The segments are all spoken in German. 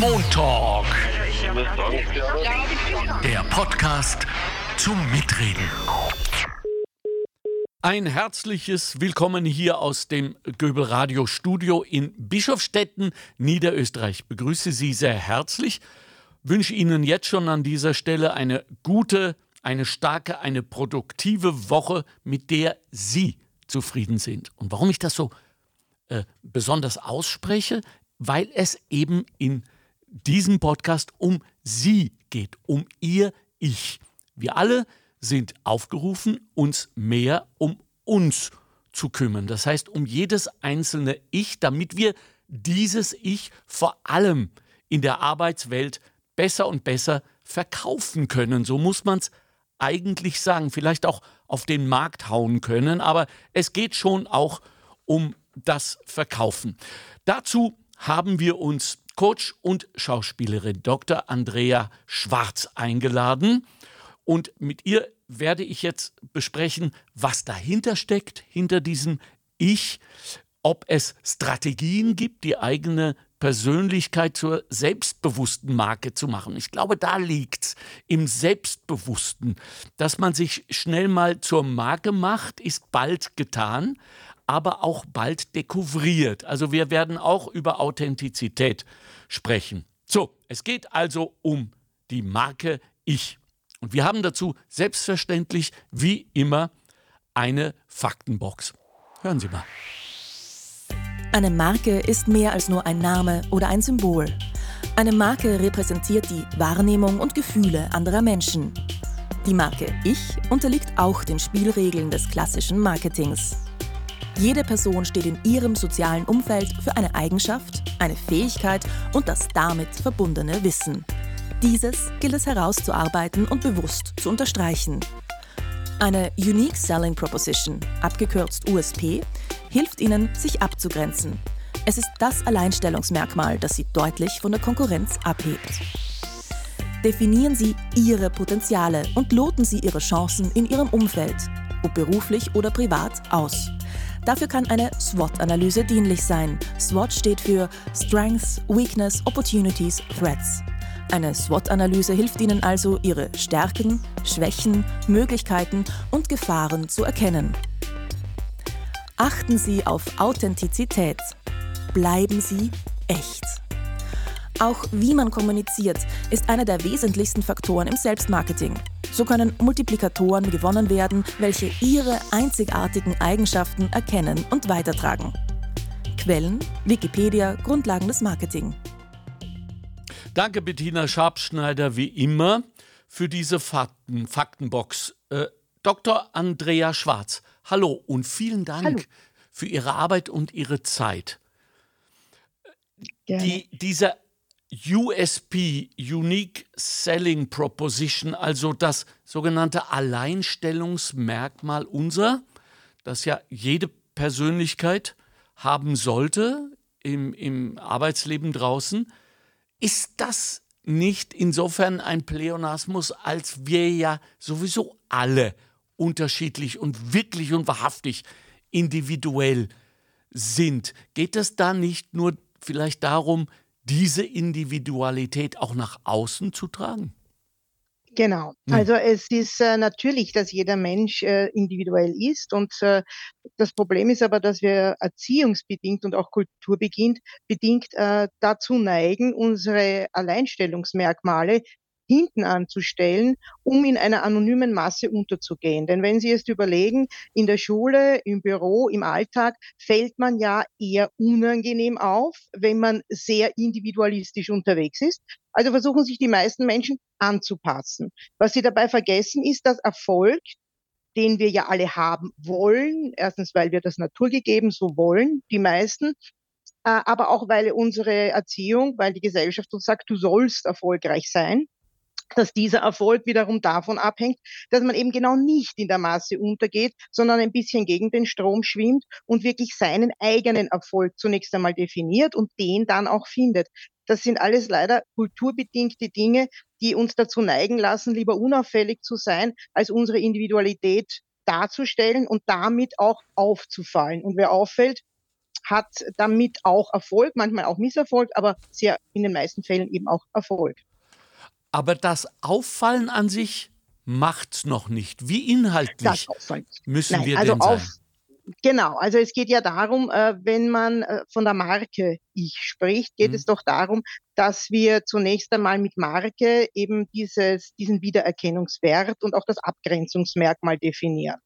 Montalk. Der Podcast zum Mitreden. Ein herzliches Willkommen hier aus dem Göbel Radio Studio in Bischofstetten, Niederösterreich. Ich begrüße Sie sehr herzlich. Wünsche Ihnen jetzt schon an dieser Stelle eine gute, eine starke, eine produktive Woche, mit der Sie zufrieden sind. Und warum ich das so äh, besonders ausspreche, weil es eben in diesem Podcast um Sie geht, um Ihr Ich. Wir alle sind aufgerufen, uns mehr um uns zu kümmern. Das heißt, um jedes einzelne Ich, damit wir dieses Ich vor allem in der Arbeitswelt besser und besser verkaufen können. So muss man es eigentlich sagen. Vielleicht auch auf den Markt hauen können, aber es geht schon auch um das Verkaufen. Dazu haben wir uns Coach und Schauspielerin Dr. Andrea Schwarz eingeladen. Und mit ihr werde ich jetzt besprechen, was dahinter steckt, hinter diesem Ich, ob es Strategien gibt, die eigene Persönlichkeit zur selbstbewussten Marke zu machen. Ich glaube, da liegt es im Selbstbewussten. Dass man sich schnell mal zur Marke macht, ist bald getan, aber auch bald dekouvriert. Also wir werden auch über Authentizität sprechen. So, es geht also um die Marke Ich. Und wir haben dazu selbstverständlich, wie immer, eine Faktenbox. Hören Sie mal. Eine Marke ist mehr als nur ein Name oder ein Symbol. Eine Marke repräsentiert die Wahrnehmung und Gefühle anderer Menschen. Die Marke Ich unterliegt auch den Spielregeln des klassischen Marketings. Jede Person steht in ihrem sozialen Umfeld für eine Eigenschaft, eine Fähigkeit und das damit verbundene Wissen. Dieses gilt es herauszuarbeiten und bewusst zu unterstreichen. Eine Unique Selling Proposition, abgekürzt USP, hilft ihnen, sich abzugrenzen. Es ist das Alleinstellungsmerkmal, das sie deutlich von der Konkurrenz abhebt. Definieren Sie Ihre Potenziale und loten Sie Ihre Chancen in Ihrem Umfeld, ob beruflich oder privat, aus. Dafür kann eine SWOT-Analyse dienlich sein. SWOT steht für Strengths, Weakness, Opportunities, Threats. Eine SWOT-Analyse hilft Ihnen also, Ihre Stärken, Schwächen, Möglichkeiten und Gefahren zu erkennen. Achten Sie auf Authentizität. Bleiben Sie echt. Auch wie man kommuniziert, ist einer der wesentlichsten Faktoren im Selbstmarketing. So können Multiplikatoren gewonnen werden, welche ihre einzigartigen Eigenschaften erkennen und weitertragen. Quellen: Wikipedia, Grundlagen des Marketing. Danke, Bettina Schabschneider, wie immer, für diese Fakten, Faktenbox. Äh, Dr. Andrea Schwarz, hallo und vielen Dank hallo. für Ihre Arbeit und Ihre Zeit. Die, dieser USP, Unique Selling Proposition, also das sogenannte Alleinstellungsmerkmal unser, das ja jede Persönlichkeit haben sollte im, im Arbeitsleben draußen, ist das nicht insofern ein Pleonasmus, als wir ja sowieso alle unterschiedlich und wirklich und wahrhaftig individuell sind. Geht es da nicht nur vielleicht darum, diese Individualität auch nach außen zu tragen? Genau. Hm. Also es ist äh, natürlich, dass jeder Mensch äh, individuell ist und äh, das Problem ist aber, dass wir erziehungsbedingt und auch kulturbedingt bedingt äh, dazu neigen, unsere Alleinstellungsmerkmale hinten anzustellen, um in einer anonymen Masse unterzugehen. Denn wenn Sie jetzt überlegen, in der Schule, im Büro, im Alltag fällt man ja eher unangenehm auf, wenn man sehr individualistisch unterwegs ist. Also versuchen sich die meisten Menschen anzupassen. Was sie dabei vergessen, ist, dass Erfolg, den wir ja alle haben wollen, erstens, weil wir das naturgegeben so wollen, die meisten, äh, aber auch weil unsere Erziehung, weil die Gesellschaft uns sagt, du sollst erfolgreich sein, dass dieser Erfolg wiederum davon abhängt, dass man eben genau nicht in der Masse untergeht, sondern ein bisschen gegen den Strom schwimmt und wirklich seinen eigenen Erfolg zunächst einmal definiert und den dann auch findet. Das sind alles leider kulturbedingte Dinge, die uns dazu neigen lassen, lieber unauffällig zu sein, als unsere Individualität darzustellen und damit auch aufzufallen. Und wer auffällt, hat damit auch Erfolg, manchmal auch Misserfolg, aber sehr in den meisten Fällen eben auch Erfolg. Aber das Auffallen an sich macht es noch nicht. Wie inhaltlich müssen Nein, wir also denn sein? Auf, Genau, also es geht ja darum, äh, wenn man äh, von der Marke Ich spricht, geht mhm. es doch darum, dass wir zunächst einmal mit Marke eben dieses, diesen Wiedererkennungswert und auch das Abgrenzungsmerkmal definieren.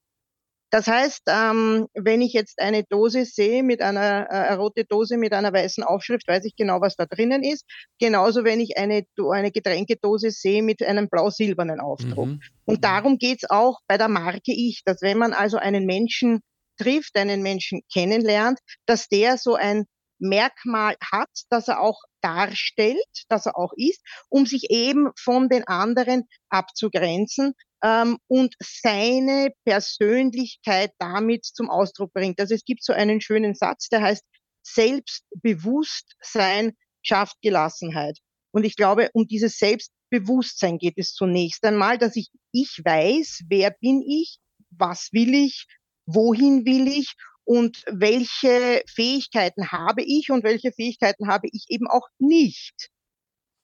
Das heißt, ähm, wenn ich jetzt eine Dose sehe mit einer äh, rote Dose mit einer weißen Aufschrift, weiß ich genau, was da drinnen ist. Genauso, wenn ich eine, eine Getränkedose sehe mit einem blau-silbernen Aufdruck. Mhm. Und darum geht's auch bei der Marke Ich, dass wenn man also einen Menschen trifft, einen Menschen kennenlernt, dass der so ein Merkmal hat, dass er auch darstellt, dass er auch ist, um sich eben von den anderen abzugrenzen ähm, und seine Persönlichkeit damit zum Ausdruck bringt. Also es gibt so einen schönen Satz, der heißt, Selbstbewusstsein schafft Gelassenheit. Und ich glaube, um dieses Selbstbewusstsein geht es zunächst einmal, dass ich, ich weiß, wer bin ich, was will ich, wohin will ich und welche Fähigkeiten habe ich und welche Fähigkeiten habe ich eben auch nicht.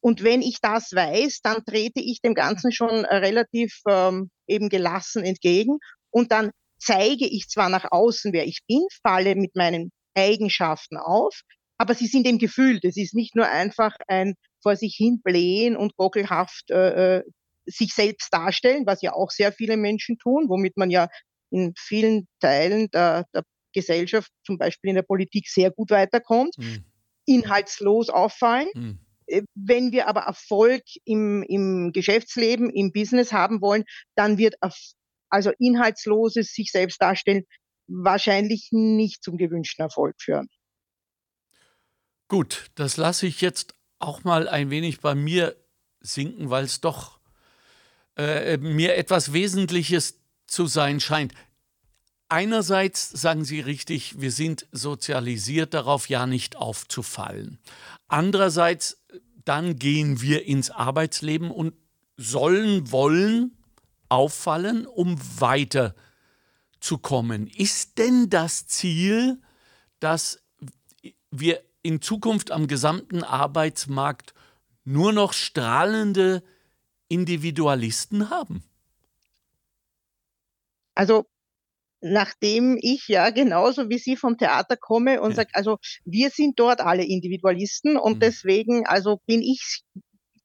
Und wenn ich das weiß, dann trete ich dem Ganzen schon relativ ähm, eben gelassen entgegen und dann zeige ich zwar nach außen, wer ich bin, falle mit meinen Eigenschaften auf, aber sie sind im Gefühl. Das ist nicht nur einfach ein vor sich hin blähen und gockelhaft äh, äh, sich selbst darstellen, was ja auch sehr viele Menschen tun, womit man ja in vielen Teilen der, der Gesellschaft, zum Beispiel in der Politik, sehr gut weiterkommt, mhm. inhaltslos auffallen. Mhm. Wenn wir aber Erfolg im, im Geschäftsleben, im Business haben wollen, dann wird also inhaltsloses sich selbst darstellen wahrscheinlich nicht zum gewünschten Erfolg führen. Gut, das lasse ich jetzt auch mal ein wenig bei mir sinken, weil es doch äh, mir etwas Wesentliches zu sein scheint. Einerseits sagen Sie richtig, wir sind sozialisiert darauf, ja nicht aufzufallen. Andererseits, dann gehen wir ins Arbeitsleben und sollen, wollen auffallen, um weiterzukommen. Ist denn das Ziel, dass wir in Zukunft am gesamten Arbeitsmarkt nur noch strahlende Individualisten haben? Also nachdem ich ja genauso wie Sie vom Theater komme und ja. sage, also wir sind dort alle Individualisten und mhm. deswegen, also bin ich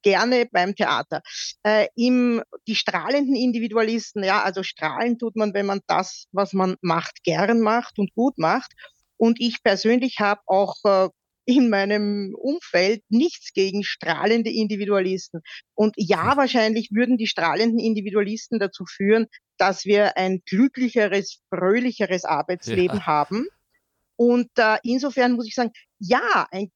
gerne beim Theater. Äh, im, die strahlenden Individualisten, ja, also strahlen tut man, wenn man das, was man macht, gern macht und gut macht. Und ich persönlich habe auch äh, in meinem Umfeld nichts gegen strahlende Individualisten. Und ja, hm. wahrscheinlich würden die strahlenden Individualisten dazu führen, dass wir ein glücklicheres, fröhlicheres Arbeitsleben ja. haben. Und äh, insofern muss ich sagen, ja, ein,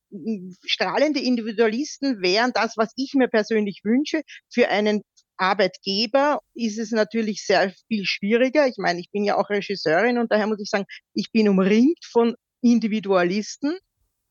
strahlende Individualisten wären das, was ich mir persönlich wünsche. Für einen Arbeitgeber ist es natürlich sehr viel schwieriger. Ich meine, ich bin ja auch Regisseurin und daher muss ich sagen, ich bin umringt von Individualisten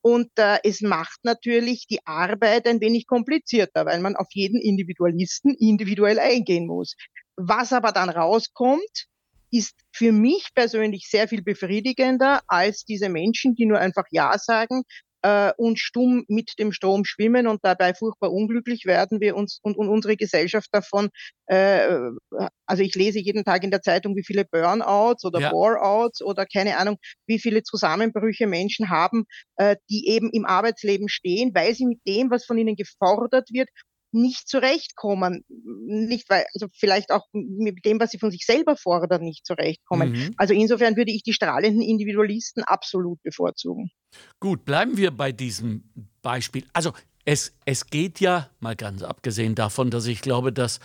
und äh, es macht natürlich die Arbeit ein wenig komplizierter, weil man auf jeden Individualisten individuell eingehen muss. Was aber dann rauskommt, ist für mich persönlich sehr viel befriedigender als diese Menschen, die nur einfach Ja sagen äh, und stumm mit dem Strom schwimmen und dabei furchtbar unglücklich werden wir uns und, und unsere Gesellschaft davon. Äh, also ich lese jeden Tag in der Zeitung, wie viele Burnouts oder ja. Boreouts oder keine Ahnung, wie viele Zusammenbrüche Menschen haben, äh, die eben im Arbeitsleben stehen, weil sie mit dem, was von ihnen gefordert wird, nicht zurechtkommen. Nicht weil, also vielleicht auch mit dem, was sie von sich selber fordern, nicht zurechtkommen. Mhm. Also insofern würde ich die strahlenden Individualisten absolut bevorzugen. Gut, bleiben wir bei diesem Beispiel. Also es, es geht ja, mal ganz abgesehen davon, dass ich glaube, dass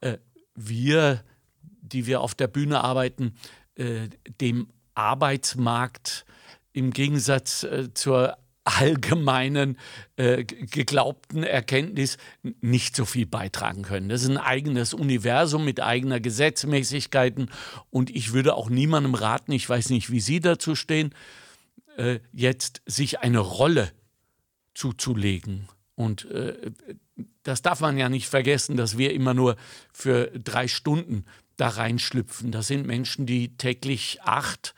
äh, wir, die wir auf der Bühne arbeiten, äh, dem Arbeitsmarkt im Gegensatz äh, zur allgemeinen äh, geglaubten Erkenntnis nicht so viel beitragen können. Das ist ein eigenes Universum mit eigener Gesetzmäßigkeiten und ich würde auch niemandem raten, ich weiß nicht, wie Sie dazu stehen, äh, jetzt sich eine Rolle zuzulegen. Und äh, das darf man ja nicht vergessen, dass wir immer nur für drei Stunden da reinschlüpfen. Das sind Menschen, die täglich acht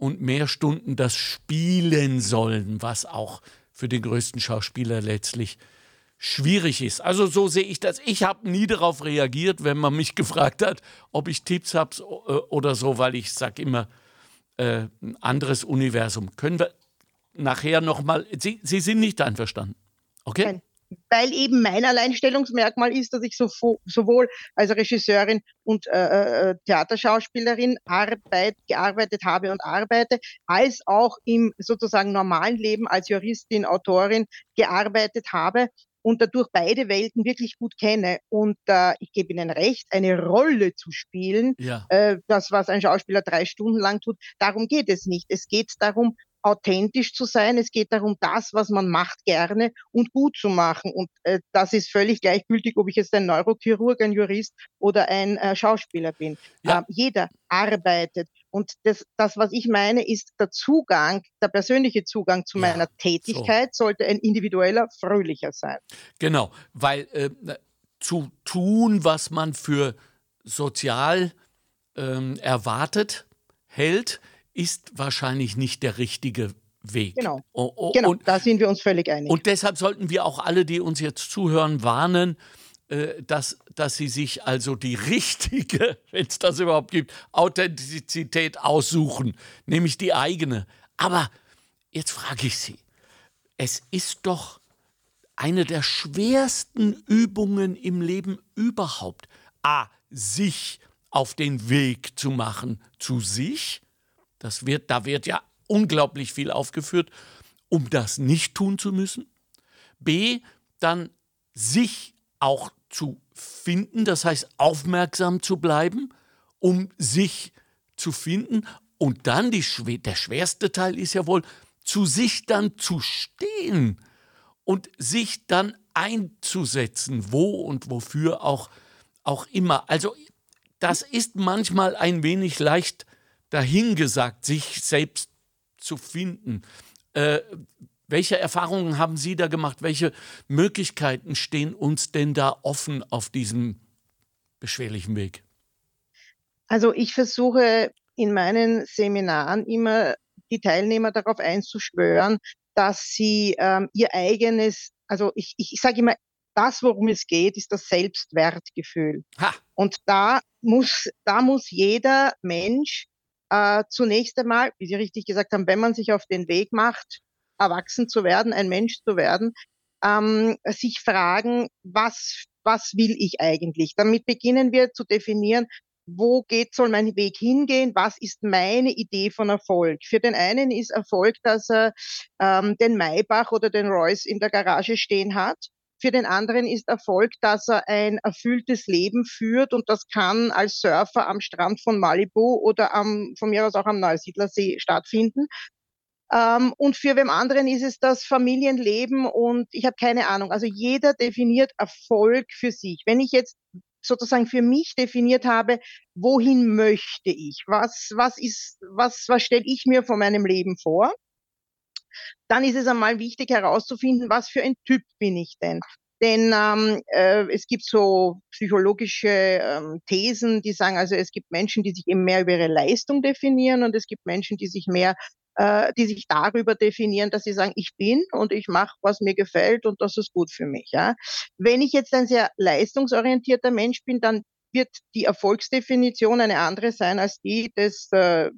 und mehr Stunden das spielen sollen, was auch für den größten Schauspieler letztlich schwierig ist. Also so sehe ich das. Ich habe nie darauf reagiert, wenn man mich gefragt hat, ob ich Tipps habe äh, oder so, weil ich sage immer, äh, ein anderes Universum. Können wir nachher nochmal, Sie, Sie sind nicht einverstanden, okay? Nein weil eben mein Alleinstellungsmerkmal ist, dass ich so, sowohl als Regisseurin und äh, äh, äh, Theaterschauspielerin Arbeit, gearbeitet habe und arbeite, als auch im sozusagen normalen Leben als Juristin, Autorin gearbeitet habe und dadurch beide Welten wirklich gut kenne. Und äh, ich gebe Ihnen recht, eine Rolle zu spielen, ja. äh, das, was ein Schauspieler drei Stunden lang tut, darum geht es nicht. Es geht darum, authentisch zu sein. Es geht darum, das, was man macht, gerne und gut zu machen. Und äh, das ist völlig gleichgültig, ob ich jetzt ein Neurochirurg, ein Jurist oder ein äh, Schauspieler bin. Ja. Äh, jeder arbeitet. Und das, das, was ich meine, ist der Zugang, der persönliche Zugang zu ja, meiner Tätigkeit so. sollte ein individueller, fröhlicher sein. Genau, weil äh, zu tun, was man für sozial ähm, erwartet, hält, ist wahrscheinlich nicht der richtige Weg. Genau. Oh, oh, genau, und, da sind wir uns völlig einig. Und deshalb sollten wir auch alle, die uns jetzt zuhören, warnen, äh, dass, dass sie sich also die richtige, wenn es das überhaupt gibt, Authentizität aussuchen, nämlich die eigene. Aber jetzt frage ich Sie, es ist doch eine der schwersten Übungen im Leben überhaupt, a, sich auf den Weg zu machen zu sich das wird, da wird ja unglaublich viel aufgeführt, um das nicht tun zu müssen. B, dann sich auch zu finden, das heißt aufmerksam zu bleiben, um sich zu finden. Und dann die, der schwerste Teil ist ja wohl, zu sich dann zu stehen und sich dann einzusetzen, wo und wofür auch, auch immer. Also das ist manchmal ein wenig leicht dahingesagt, sich selbst zu finden. Äh, welche Erfahrungen haben Sie da gemacht? Welche Möglichkeiten stehen uns denn da offen auf diesem beschwerlichen Weg? Also ich versuche in meinen Seminaren immer die Teilnehmer darauf einzuschwören, dass sie ähm, ihr eigenes, also ich, ich, ich sage immer, das, worum es geht, ist das Selbstwertgefühl. Ha. Und da muss, da muss jeder Mensch äh, zunächst einmal, wie Sie richtig gesagt haben, wenn man sich auf den Weg macht, erwachsen zu werden, ein Mensch zu werden, ähm, sich fragen, was, was will ich eigentlich? Damit beginnen wir zu definieren, wo geht, soll mein Weg hingehen? Was ist meine Idee von Erfolg? Für den einen ist Erfolg, dass er ähm, den Maybach oder den Royce in der Garage stehen hat. Für den anderen ist Erfolg, dass er ein erfülltes Leben führt und das kann als Surfer am Strand von Malibu oder am, von mir aus auch am Neusiedlersee stattfinden. Ähm, und für wem anderen ist es das Familienleben und ich habe keine Ahnung. Also jeder definiert Erfolg für sich. Wenn ich jetzt sozusagen für mich definiert habe, wohin möchte ich? Was, was ist, was, was stelle ich mir von meinem Leben vor? Dann ist es einmal wichtig herauszufinden, was für ein Typ bin ich denn. Denn ähm, äh, es gibt so psychologische ähm, Thesen, die sagen, also es gibt Menschen, die sich eben mehr über ihre Leistung definieren und es gibt Menschen, die sich mehr, äh, die sich darüber definieren, dass sie sagen, ich bin und ich mache, was mir gefällt und das ist gut für mich. Ja? Wenn ich jetzt ein sehr leistungsorientierter Mensch bin, dann wird die Erfolgsdefinition eine andere sein als die des äh,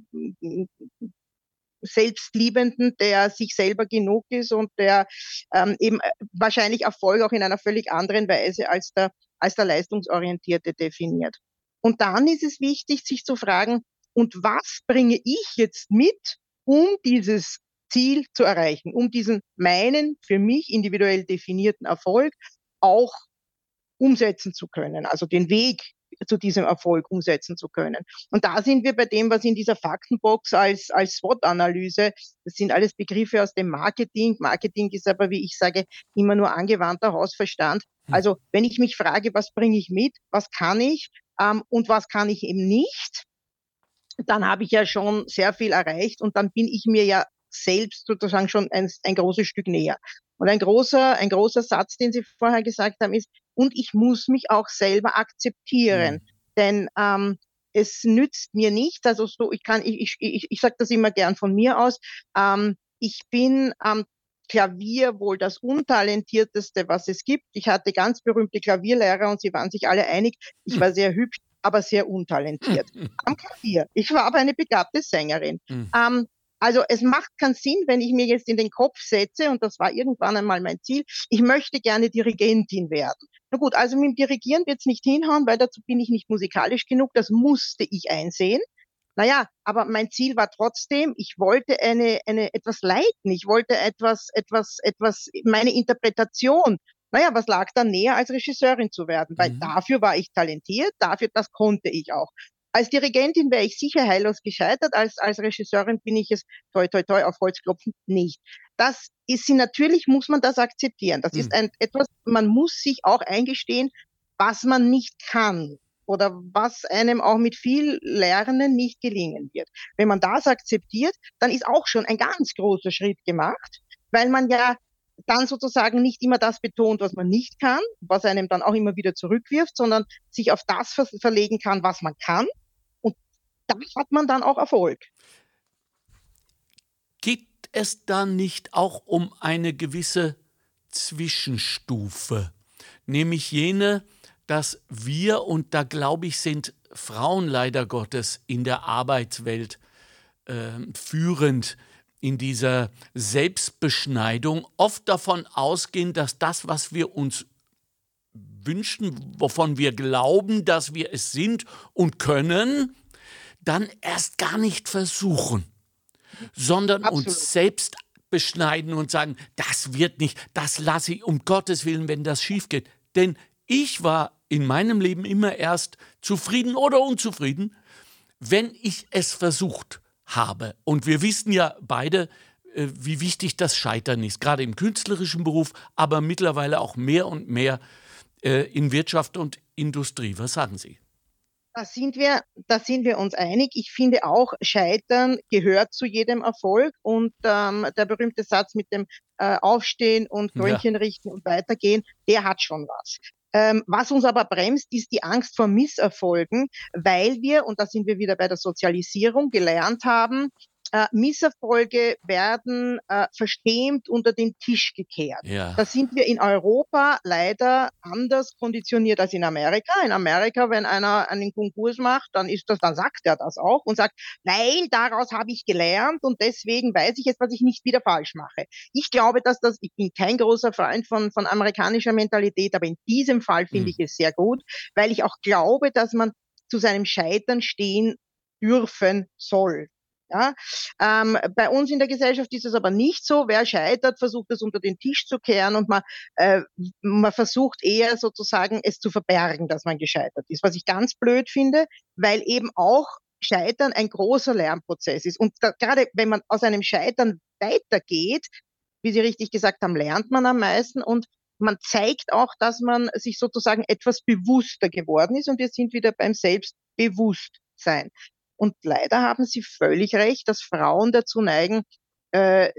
Selbstliebenden, der sich selber genug ist und der ähm, eben äh, wahrscheinlich Erfolg auch in einer völlig anderen Weise als der, als der Leistungsorientierte definiert. Und dann ist es wichtig, sich zu fragen, und was bringe ich jetzt mit, um dieses Ziel zu erreichen, um diesen meinen für mich individuell definierten Erfolg auch umsetzen zu können, also den Weg zu diesem Erfolg umsetzen zu können. Und da sind wir bei dem, was in dieser Faktenbox als, als SWOT-Analyse, das sind alles Begriffe aus dem Marketing. Marketing ist aber, wie ich sage, immer nur angewandter Hausverstand. Hm. Also wenn ich mich frage, was bringe ich mit, was kann ich ähm, und was kann ich eben nicht, dann habe ich ja schon sehr viel erreicht und dann bin ich mir ja selbst sozusagen schon ein, ein großes Stück näher. Und ein großer, ein großer Satz, den Sie vorher gesagt haben, ist, und ich muss mich auch selber akzeptieren. Mhm. Denn ähm, es nützt mir nichts. Also so, ich kann, ich, ich, ich, ich sage das immer gern von mir aus. Ähm, ich bin am Klavier wohl das untalentierteste, was es gibt. Ich hatte ganz berühmte Klavierlehrer und sie waren sich alle einig, ich war sehr hübsch, aber sehr untalentiert. Am Klavier. Ich war aber eine begabte Sängerin. Mhm. Ähm, also es macht keinen Sinn, wenn ich mir jetzt in den Kopf setze, und das war irgendwann einmal mein Ziel, ich möchte gerne Dirigentin werden. Na gut, also mit dem Dirigieren wird es nicht hinhauen, weil dazu bin ich nicht musikalisch genug, das musste ich einsehen. Naja, aber mein Ziel war trotzdem, ich wollte eine, eine, etwas leiten, ich wollte etwas, etwas, etwas, meine Interpretation. Naja, was lag da näher, als Regisseurin zu werden? Weil mhm. dafür war ich talentiert, dafür, das konnte ich auch. Als Dirigentin wäre ich sicher heillos gescheitert, als, als Regisseurin bin ich es toi toi toi auf Holzklopfen nicht. Das ist sie, natürlich muss man das akzeptieren. Das mhm. ist ein, etwas, man muss sich auch eingestehen, was man nicht kann oder was einem auch mit viel Lernen nicht gelingen wird. Wenn man das akzeptiert, dann ist auch schon ein ganz großer Schritt gemacht, weil man ja dann sozusagen nicht immer das betont, was man nicht kann, was einem dann auch immer wieder zurückwirft, sondern sich auf das ver verlegen kann, was man kann. Da hat man dann auch Erfolg. Geht es dann nicht auch um eine gewisse Zwischenstufe, nämlich jene, dass wir, und da glaube ich, sind Frauen leider Gottes in der Arbeitswelt äh, führend in dieser Selbstbeschneidung, oft davon ausgehen, dass das, was wir uns wünschen, wovon wir glauben, dass wir es sind und können, dann erst gar nicht versuchen, sondern Absolut. uns selbst beschneiden und sagen, das wird nicht, das lasse ich um Gottes Willen, wenn das schief geht. Denn ich war in meinem Leben immer erst zufrieden oder unzufrieden, wenn ich es versucht habe. Und wir wissen ja beide, äh, wie wichtig das Scheitern ist, gerade im künstlerischen Beruf, aber mittlerweile auch mehr und mehr äh, in Wirtschaft und Industrie. Was sagen Sie? Da sind wir, da sind wir uns einig. Ich finde auch, Scheitern gehört zu jedem Erfolg und ähm, der berühmte Satz mit dem äh, Aufstehen und Krönchen ja. richten und weitergehen, der hat schon was. Ähm, was uns aber bremst, ist die Angst vor Misserfolgen, weil wir, und da sind wir wieder bei der Sozialisierung, gelernt haben, äh, Misserfolge werden äh, verstämt unter den Tisch gekehrt. Ja. Da sind wir in Europa leider anders konditioniert als in Amerika. In Amerika, wenn einer einen Konkurs macht, dann ist das, dann sagt er das auch und sagt, weil daraus habe ich gelernt und deswegen weiß ich jetzt, was ich nicht wieder falsch mache. Ich glaube, dass das, ich bin kein großer Freund von, von amerikanischer Mentalität, aber in diesem Fall finde mhm. ich es sehr gut, weil ich auch glaube, dass man zu seinem Scheitern stehen dürfen soll. Ja? Ähm, bei uns in der Gesellschaft ist es aber nicht so. Wer scheitert, versucht es unter den Tisch zu kehren und man, äh, man versucht eher sozusagen es zu verbergen, dass man gescheitert ist. Was ich ganz blöd finde, weil eben auch Scheitern ein großer Lernprozess ist. Und da, gerade wenn man aus einem Scheitern weitergeht, wie Sie richtig gesagt haben, lernt man am meisten und man zeigt auch, dass man sich sozusagen etwas bewusster geworden ist und wir sind wieder beim Selbstbewusstsein. Und leider haben Sie völlig recht, dass Frauen dazu neigen, äh,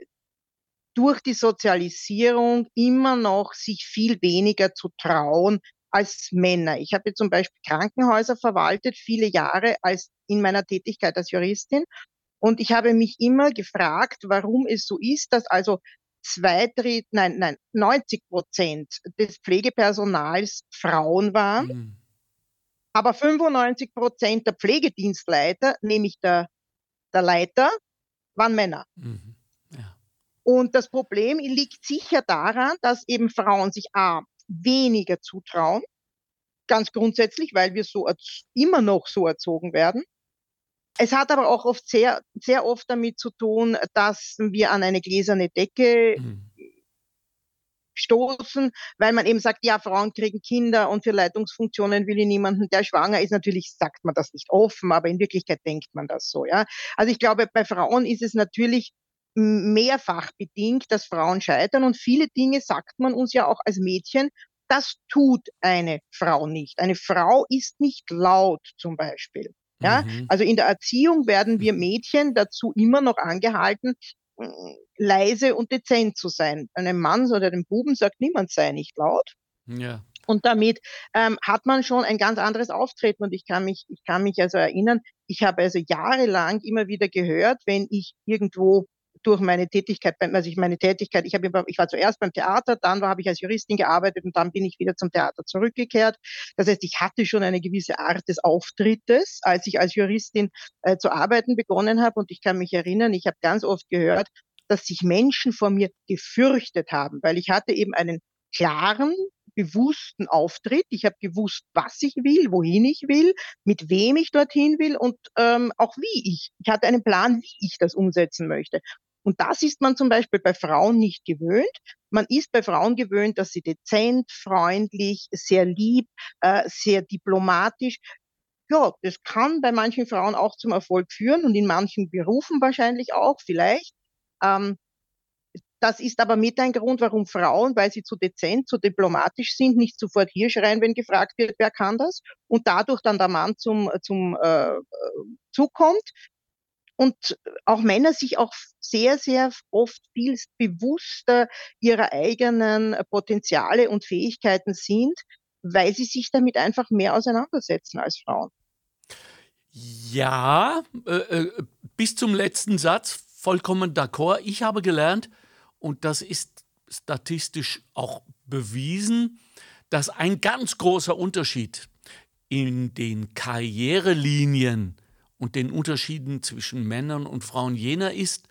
durch die Sozialisierung immer noch sich viel weniger zu trauen als Männer. Ich habe zum Beispiel Krankenhäuser verwaltet, viele Jahre als in meiner Tätigkeit als Juristin. Und ich habe mich immer gefragt, warum es so ist, dass also zwei Drittel, nein, nein, 90 Prozent des Pflegepersonals Frauen waren. Mhm. Aber 95 Prozent der Pflegedienstleiter, nämlich der, der Leiter, waren Männer. Mhm. Ja. Und das Problem liegt sicher daran, dass eben Frauen sich A, weniger zutrauen, ganz grundsätzlich, weil wir so immer noch so erzogen werden. Es hat aber auch oft sehr, sehr oft damit zu tun, dass wir an eine gläserne Decke mhm stoßen, weil man eben sagt, ja, Frauen kriegen Kinder und für Leitungsfunktionen will ich niemanden, der schwanger ist. Natürlich sagt man das nicht offen, aber in Wirklichkeit denkt man das so, ja. Also ich glaube, bei Frauen ist es natürlich mehrfach bedingt, dass Frauen scheitern und viele Dinge sagt man uns ja auch als Mädchen, das tut eine Frau nicht. Eine Frau ist nicht laut zum Beispiel. Ja, mhm. also in der Erziehung werden wir Mädchen dazu immer noch angehalten, leise und dezent zu sein. Einem Mann oder dem Buben sagt niemand, sei nicht laut. Ja. Und damit ähm, hat man schon ein ganz anderes Auftreten. Und ich kann mich, ich kann mich also erinnern, ich habe also jahrelang immer wieder gehört, wenn ich irgendwo durch meine Tätigkeit, also ich meine Tätigkeit, ich habe ich war zuerst beim Theater, dann habe ich als Juristin gearbeitet und dann bin ich wieder zum Theater zurückgekehrt. Das heißt, ich hatte schon eine gewisse Art des Auftrittes, als ich als Juristin äh, zu arbeiten begonnen habe. Und ich kann mich erinnern, ich habe ganz oft gehört, dass sich Menschen vor mir gefürchtet haben, weil ich hatte eben einen klaren, bewussten Auftritt. Ich habe gewusst, was ich will, wohin ich will, mit wem ich dorthin will und ähm, auch wie ich. Ich hatte einen Plan, wie ich das umsetzen möchte. Und das ist man zum Beispiel bei Frauen nicht gewöhnt. Man ist bei Frauen gewöhnt, dass sie dezent, freundlich, sehr lieb, äh, sehr diplomatisch. Ja, das kann bei manchen Frauen auch zum Erfolg führen und in manchen Berufen wahrscheinlich auch, vielleicht. Ähm, das ist aber mit ein Grund, warum Frauen, weil sie zu dezent, zu diplomatisch sind, nicht sofort hier schreien, wenn gefragt wird, wer kann das? Und dadurch dann der Mann zum, zum äh, zukommt. Und auch Männer sich auch sehr, sehr oft viel bewusster ihrer eigenen Potenziale und Fähigkeiten sind, weil sie sich damit einfach mehr auseinandersetzen als Frauen. Ja, äh, äh bis zum letzten Satz vollkommen d'accord. Ich habe gelernt, und das ist statistisch auch bewiesen, dass ein ganz großer Unterschied in den Karrierelinien und den Unterschieden zwischen Männern und Frauen jener ist,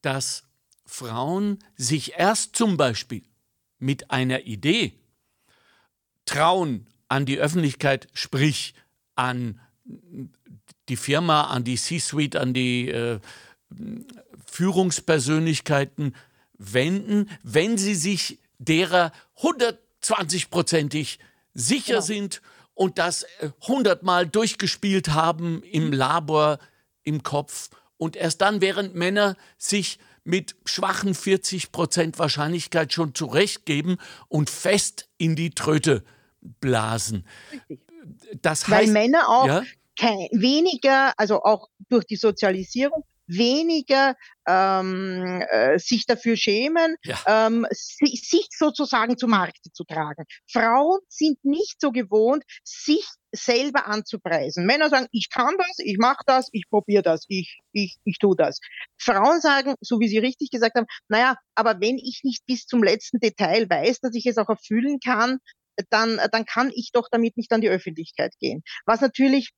dass Frauen sich erst zum Beispiel mit einer Idee trauen an die Öffentlichkeit, sprich an die Firma, an die C-Suite, an die äh, Führungspersönlichkeiten wenden, wenn sie sich derer 120-prozentig sicher genau. sind und das äh, hundertmal durchgespielt haben im Labor, im Kopf. Und erst dann, während Männer sich mit schwachen 40 Prozent Wahrscheinlichkeit schon zurechtgeben und fest in die Tröte blasen. Das heißt, Weil Männer auch ja? kein, weniger, also auch durch die Sozialisierung, weniger ähm, äh, sich dafür schämen, ja. ähm, sich, sich sozusagen zu Markte zu tragen. Frauen sind nicht so gewohnt, sich selber anzupreisen. Männer sagen, ich kann das, ich mache das, ich probiere das, ich, ich, ich tue das. Frauen sagen, so wie Sie richtig gesagt haben, naja, aber wenn ich nicht bis zum letzten Detail weiß, dass ich es auch erfüllen kann, dann, dann kann ich doch damit nicht an die Öffentlichkeit gehen. Was natürlich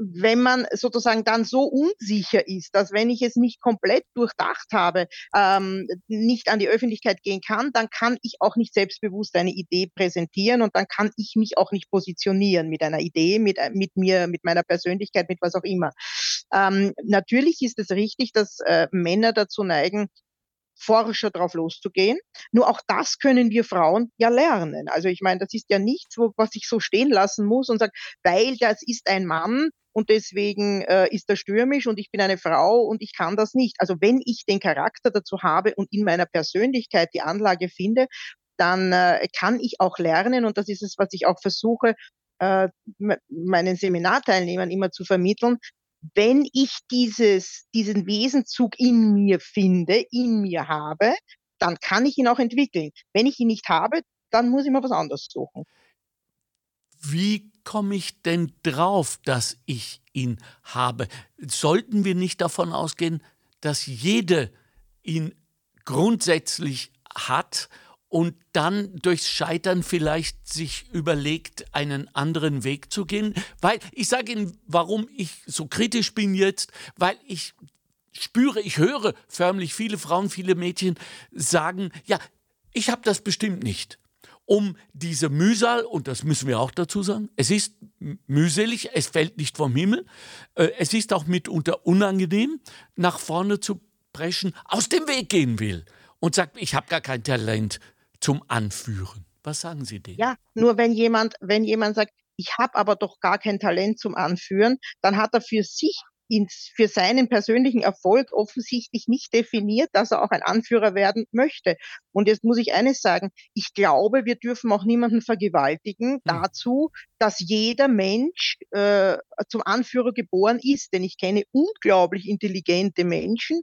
wenn man sozusagen dann so unsicher ist, dass wenn ich es nicht komplett durchdacht habe, ähm, nicht an die Öffentlichkeit gehen kann, dann kann ich auch nicht selbstbewusst eine Idee präsentieren und dann kann ich mich auch nicht positionieren mit einer Idee, mit, äh, mit mir, mit meiner Persönlichkeit, mit was auch immer. Ähm, natürlich ist es richtig, dass äh, Männer dazu neigen, forscher drauf loszugehen. Nur auch das können wir Frauen ja lernen. Also ich meine, das ist ja nichts, wo, was ich so stehen lassen muss und sage, weil das ist ein Mann, und deswegen äh, ist er stürmisch und ich bin eine Frau und ich kann das nicht. Also wenn ich den Charakter dazu habe und in meiner Persönlichkeit die Anlage finde, dann äh, kann ich auch lernen und das ist es, was ich auch versuche, äh, meinen Seminarteilnehmern immer zu vermitteln. Wenn ich dieses, diesen Wesenzug in mir finde, in mir habe, dann kann ich ihn auch entwickeln. Wenn ich ihn nicht habe, dann muss ich mal was anderes suchen. Wie komme ich denn drauf, dass ich ihn habe? Sollten wir nicht davon ausgehen, dass jede ihn grundsätzlich hat und dann durchs Scheitern vielleicht sich überlegt, einen anderen Weg zu gehen? Weil ich sage Ihnen, warum ich so kritisch bin jetzt, weil ich spüre, ich höre förmlich viele Frauen, viele Mädchen sagen, ja, ich habe das bestimmt nicht um diese Mühsal, und das müssen wir auch dazu sagen, es ist mühselig, es fällt nicht vom Himmel, äh, es ist auch mitunter unangenehm, nach vorne zu preschen, aus dem Weg gehen will und sagt, ich habe gar kein Talent zum Anführen. Was sagen Sie denen? Ja, nur wenn jemand, wenn jemand sagt, ich habe aber doch gar kein Talent zum Anführen, dann hat er für sich ins, für seinen persönlichen Erfolg offensichtlich nicht definiert, dass er auch ein Anführer werden möchte. Und jetzt muss ich eines sagen, ich glaube, wir dürfen auch niemanden vergewaltigen mhm. dazu, dass jeder Mensch äh, zum Anführer geboren ist. Denn ich kenne unglaublich intelligente Menschen,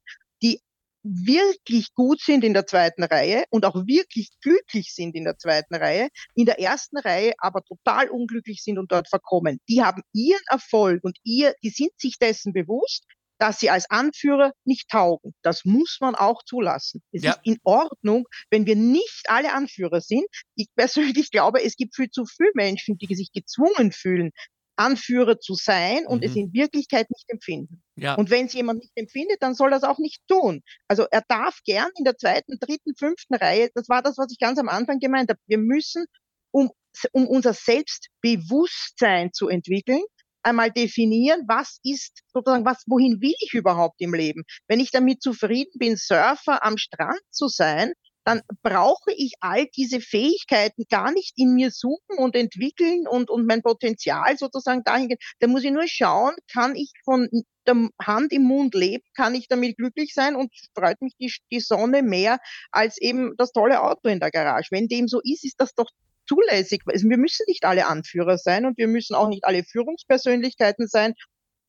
wirklich gut sind in der zweiten Reihe und auch wirklich glücklich sind in der zweiten Reihe, in der ersten Reihe aber total unglücklich sind und dort verkommen. Die haben ihren Erfolg und ihr, die sind sich dessen bewusst, dass sie als Anführer nicht taugen. Das muss man auch zulassen. Es ja. ist in Ordnung, wenn wir nicht alle Anführer sind. Ich persönlich glaube, es gibt viel zu viele Menschen, die sich gezwungen fühlen, Anführer zu sein und mhm. es in Wirklichkeit nicht empfinden. Ja. Und wenn es jemand nicht empfindet, dann soll er es auch nicht tun. Also er darf gern in der zweiten, dritten, fünften Reihe, das war das, was ich ganz am Anfang gemeint habe, wir müssen, um, um unser Selbstbewusstsein zu entwickeln, einmal definieren, was ist sozusagen, was, wohin will ich überhaupt im Leben? Wenn ich damit zufrieden bin, Surfer am Strand zu sein, dann brauche ich all diese Fähigkeiten gar nicht in mir suchen und entwickeln und, und mein Potenzial sozusagen dahin gehen. Da muss ich nur schauen, kann ich von der Hand im Mund leben, kann ich damit glücklich sein und freut mich die, die Sonne mehr als eben das tolle Auto in der Garage. Wenn dem so ist, ist das doch zulässig. Wir müssen nicht alle Anführer sein und wir müssen auch nicht alle Führungspersönlichkeiten sein.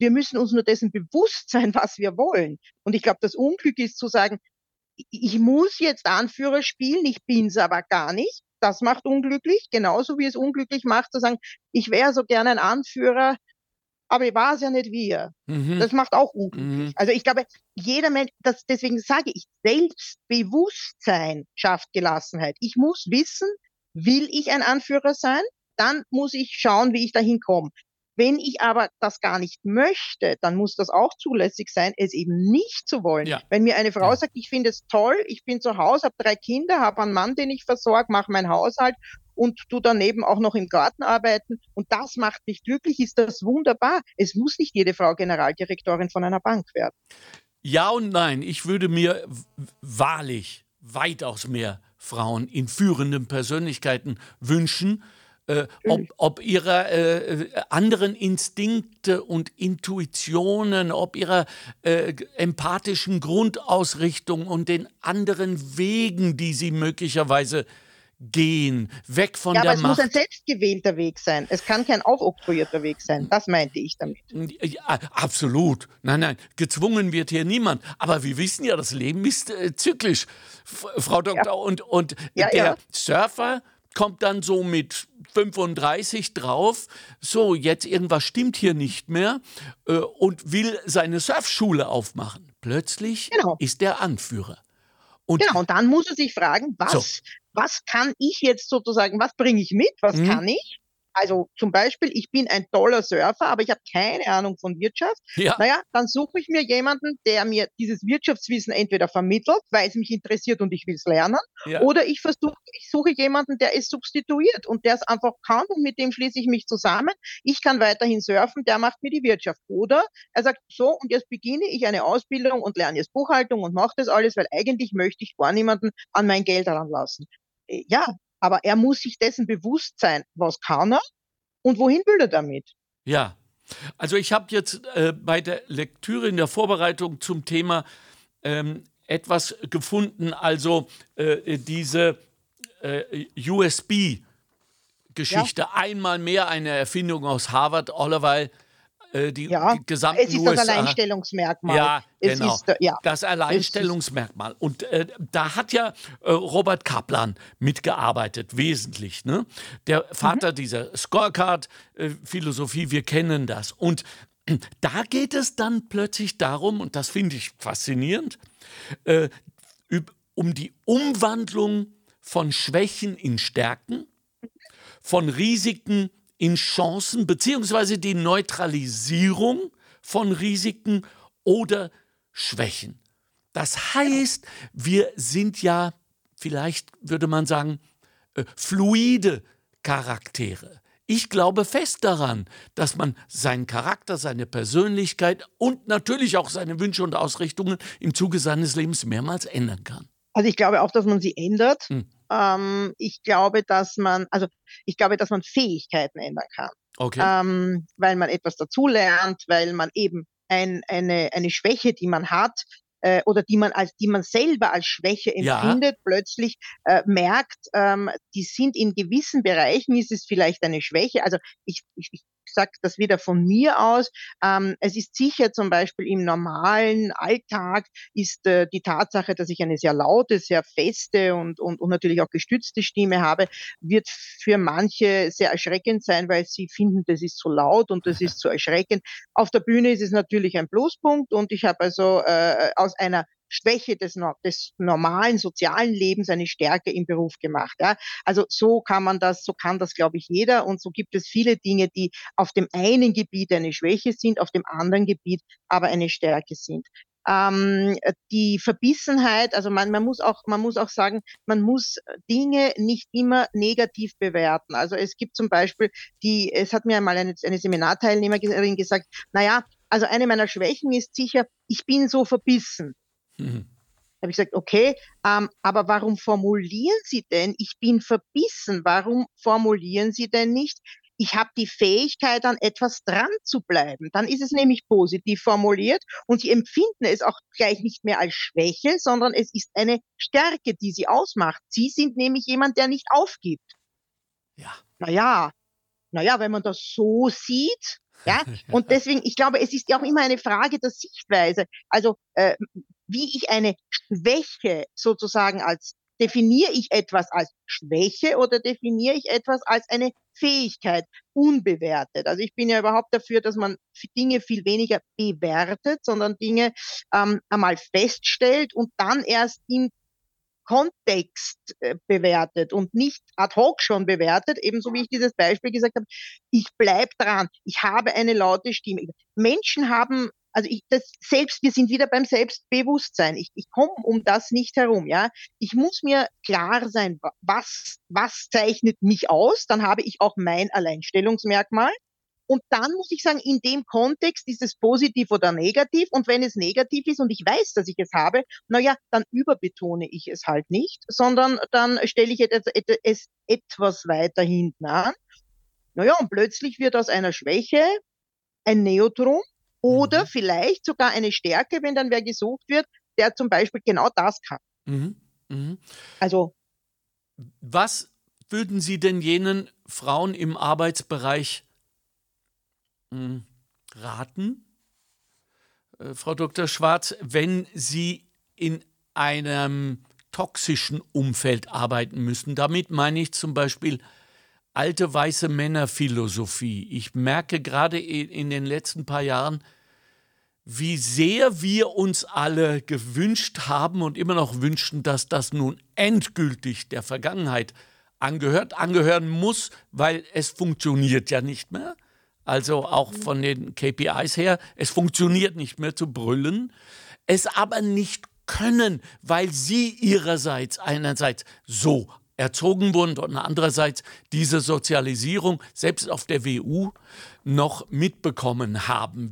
Wir müssen uns nur dessen bewusst sein, was wir wollen. Und ich glaube, das Unglück ist zu sagen, ich muss jetzt Anführer spielen, ich bin's aber gar nicht. Das macht unglücklich, genauso wie es unglücklich macht zu sagen, ich wäre so gerne ein Anführer, aber ich war es ja nicht wir. Mhm. Das macht auch unglücklich. Mhm. Also ich glaube, jeder Mensch, das, deswegen sage ich, Selbstbewusstsein schafft Gelassenheit. Ich muss wissen, will ich ein Anführer sein? Dann muss ich schauen, wie ich dahin komme. Wenn ich aber das gar nicht möchte, dann muss das auch zulässig sein, es eben nicht zu wollen. Ja. Wenn mir eine Frau ja. sagt, ich finde es toll, ich bin zu Hause, habe drei Kinder, habe einen Mann, den ich versorge, mache meinen Haushalt und du daneben auch noch im Garten arbeiten und das macht mich glücklich, ist das wunderbar. Es muss nicht jede Frau Generaldirektorin von einer Bank werden. Ja und nein, ich würde mir wahrlich weitaus mehr Frauen in führenden Persönlichkeiten wünschen, äh, ob, ob ihrer äh, anderen Instinkte und Intuitionen, ob ihrer äh, empathischen Grundausrichtung und den anderen Wegen, die sie möglicherweise gehen, weg von ja, der aber es Macht. muss ein selbstgewählter Weg sein. Es kann kein aufoktroyierter Weg sein. Das meinte ich damit. Ja, absolut. Nein, nein, gezwungen wird hier niemand. Aber wir wissen ja, das Leben ist äh, zyklisch, Frau Doktor. Ja. Und, und der Surfer kommt dann so mit 35 drauf, so jetzt irgendwas stimmt hier nicht mehr äh, und will seine Surfschule aufmachen. Plötzlich genau. ist der Anführer. Und genau, und dann muss er sich fragen, was, so. was kann ich jetzt sozusagen, was bringe ich mit, was mhm. kann ich? Also zum Beispiel, ich bin ein toller Surfer, aber ich habe keine Ahnung von Wirtschaft. Ja. Naja, dann suche ich mir jemanden, der mir dieses Wirtschaftswissen entweder vermittelt, weil es mich interessiert und ich will es lernen, ja. oder ich versuche, ich suche jemanden, der es substituiert und der es einfach kann und mit dem schließe ich mich zusammen. Ich kann weiterhin surfen, der macht mir die Wirtschaft. Oder er sagt, so, und jetzt beginne ich eine Ausbildung und lerne jetzt Buchhaltung und mache das alles, weil eigentlich möchte ich gar niemanden an mein Geld heranlassen. Äh, ja, aber er muss sich dessen bewusst sein, was kann er und wohin will er damit. Ja, also ich habe jetzt äh, bei der Lektüre in der Vorbereitung zum Thema ähm, etwas gefunden, also äh, diese äh, USB-Geschichte, ja. einmal mehr eine Erfindung aus Harvard, Oliver äh, die, ja, die gesamten es ist USA. das Alleinstellungsmerkmal. Ja, es genau. Ist, ja. Das Alleinstellungsmerkmal. Und äh, da hat ja äh, Robert Kaplan mitgearbeitet, wesentlich. Ne? Der Vater mhm. dieser Scorecard-Philosophie, äh, wir kennen das. Und da geht es dann plötzlich darum, und das finde ich faszinierend, äh, um die Umwandlung von Schwächen in Stärken, von Risiken in Chancen beziehungsweise die Neutralisierung von Risiken oder Schwächen. Das heißt, wir sind ja, vielleicht würde man sagen, äh, fluide Charaktere. Ich glaube fest daran, dass man seinen Charakter, seine Persönlichkeit und natürlich auch seine Wünsche und Ausrichtungen im Zuge seines Lebens mehrmals ändern kann. Also ich glaube auch, dass man sie ändert. Hm. Ähm, ich glaube, dass man, also ich glaube, dass man Fähigkeiten ändern kann. Okay. Ähm, weil man etwas dazulernt, weil man eben ein, eine, eine Schwäche, die man hat, äh, oder die man als die man selber als Schwäche empfindet, ja. plötzlich äh, merkt, ähm, die sind in gewissen Bereichen ist es vielleicht eine Schwäche. Also ich, ich, ich sage das wieder von mir aus. Ähm, es ist sicher zum Beispiel im normalen Alltag ist äh, die Tatsache, dass ich eine sehr laute, sehr feste und, und, und natürlich auch gestützte Stimme habe, wird für manche sehr erschreckend sein, weil sie finden, das ist zu laut und das ist zu erschreckend. Auf der Bühne ist es natürlich ein Pluspunkt und ich habe also äh, aus einer Schwäche des, des normalen sozialen Lebens eine Stärke im Beruf gemacht. Ja. Also so kann man das, so kann das, glaube ich, jeder. Und so gibt es viele Dinge, die auf dem einen Gebiet eine Schwäche sind, auf dem anderen Gebiet aber eine Stärke sind. Ähm, die Verbissenheit, also man, man muss auch, man muss auch sagen, man muss Dinge nicht immer negativ bewerten. Also es gibt zum Beispiel die, es hat mir einmal eine, eine Seminarteilnehmerin gesagt, na ja, also eine meiner Schwächen ist sicher, ich bin so verbissen. Mhm. habe ich gesagt, okay, ähm, aber warum formulieren Sie denn, ich bin verbissen, warum formulieren Sie denn nicht, ich habe die Fähigkeit, an etwas dran zu bleiben. Dann ist es nämlich positiv formuliert und Sie empfinden es auch gleich nicht mehr als Schwäche, sondern es ist eine Stärke, die Sie ausmacht. Sie sind nämlich jemand, der nicht aufgibt. Ja. Naja, naja, wenn man das so sieht, ja, und deswegen, ich glaube, es ist ja auch immer eine Frage der Sichtweise. Also, äh, wie ich eine Schwäche sozusagen als definiere ich etwas als Schwäche oder definiere ich etwas als eine Fähigkeit, unbewertet. Also ich bin ja überhaupt dafür, dass man Dinge viel weniger bewertet, sondern Dinge ähm, einmal feststellt und dann erst im Kontext äh, bewertet und nicht ad hoc schon bewertet, ebenso wie ich dieses Beispiel gesagt habe, ich bleib dran, ich habe eine laute Stimme. Menschen haben also ich, das selbst, wir sind wieder beim Selbstbewusstsein. Ich, ich komme um das nicht herum, ja. Ich muss mir klar sein, was, was zeichnet mich aus? Dann habe ich auch mein Alleinstellungsmerkmal. Und dann muss ich sagen, in dem Kontext ist es positiv oder negativ. Und wenn es negativ ist und ich weiß, dass ich es habe, naja, dann überbetone ich es halt nicht, sondern dann stelle ich es etwas weiter hinten an. Naja, und plötzlich wird aus einer Schwäche ein Neutron oder mhm. vielleicht sogar eine Stärke, wenn dann wer gesucht wird, der zum Beispiel genau das kann. Mhm. Mhm. Also. Was würden Sie denn jenen Frauen im Arbeitsbereich hm, raten, äh, Frau Dr. Schwarz, wenn Sie in einem toxischen Umfeld arbeiten müssen? Damit meine ich zum Beispiel alte weiße Männerphilosophie. Ich merke gerade in den letzten paar Jahren, wie sehr wir uns alle gewünscht haben und immer noch wünschen, dass das nun endgültig der Vergangenheit angehört, angehören muss, weil es funktioniert ja nicht mehr. Also auch von den KPIs her, es funktioniert nicht mehr zu brüllen, es aber nicht können, weil sie ihrerseits einerseits so erzogen wurden und andererseits diese Sozialisierung selbst auf der WU noch mitbekommen haben.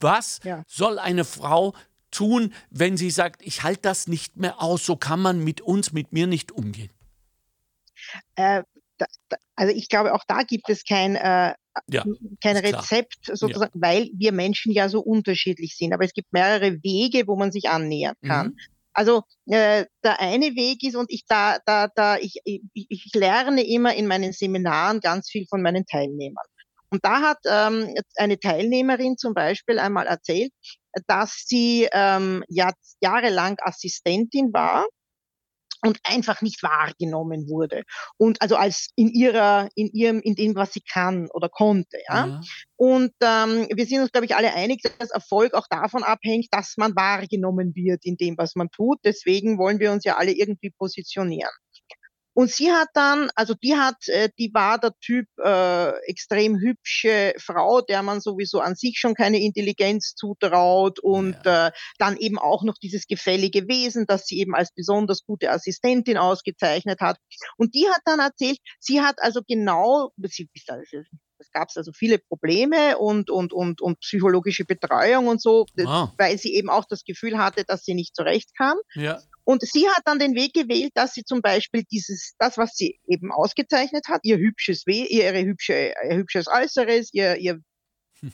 Was ja. soll eine Frau tun, wenn sie sagt, ich halte das nicht mehr aus, so kann man mit uns, mit mir nicht umgehen? Äh, da, da, also ich glaube, auch da gibt es kein, äh, ja, kein Rezept sozusagen, ja. weil wir Menschen ja so unterschiedlich sind. Aber es gibt mehrere Wege, wo man sich annähern kann. Mhm. Also äh, der eine Weg ist, und ich da, da, da, ich, ich, ich lerne immer in meinen Seminaren ganz viel von meinen Teilnehmern. Und da hat ähm, eine Teilnehmerin zum Beispiel einmal erzählt, dass sie ähm, ja, jahrelang Assistentin war und einfach nicht wahrgenommen wurde. Und also als in ihrer in ihrem in dem was sie kann oder konnte ja, ja. und ähm, wir sind uns glaube ich alle einig dass Erfolg auch davon abhängt dass man wahrgenommen wird in dem was man tut. Deswegen wollen wir uns ja alle irgendwie positionieren und sie hat dann, also die hat, äh, die war der Typ äh, extrem hübsche Frau, der man sowieso an sich schon keine Intelligenz zutraut und ja. äh, dann eben auch noch dieses gefällige Wesen, das sie eben als besonders gute Assistentin ausgezeichnet hat. Und die hat dann erzählt, sie hat also genau, sie, es gab also viele Probleme und, und, und, und psychologische Betreuung und so, wow. weil sie eben auch das Gefühl hatte, dass sie nicht zurechtkam. Ja. Und sie hat dann den Weg gewählt, dass sie zum Beispiel dieses, das, was sie eben ausgezeichnet hat, ihr hübsches We ihre hübsche, ihr hübsches Äußeres, ihr, ihr hm.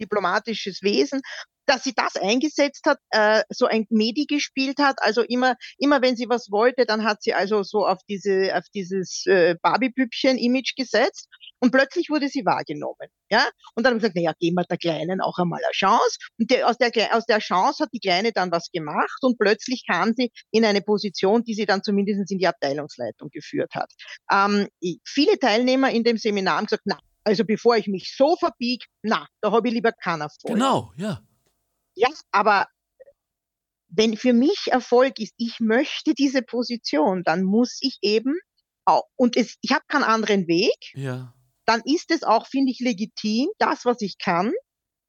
diplomatisches Wesen, dass sie das eingesetzt hat, äh, so ein Medi gespielt hat. Also immer, immer wenn sie was wollte, dann hat sie also so auf diese, auf dieses äh, Barbie-Püppchen-Image gesetzt. Und plötzlich wurde sie wahrgenommen. Ja? Und dann haben wir gesagt, naja, geben wir der Kleinen auch einmal eine Chance. Und der, aus, der, aus der Chance hat die Kleine dann was gemacht und plötzlich kam sie in eine Position, die sie dann zumindest in die Abteilungsleitung geführt hat. Ähm, viele Teilnehmer in dem Seminar haben gesagt, na, also bevor ich mich so verbiege, na, da habe ich lieber keinen Erfolg. Genau, ja. Ja, aber wenn für mich Erfolg ist, ich möchte diese Position, dann muss ich eben auch, und es, ich habe keinen anderen Weg, ja. dann ist es auch, finde ich, legitim, das, was ich kann,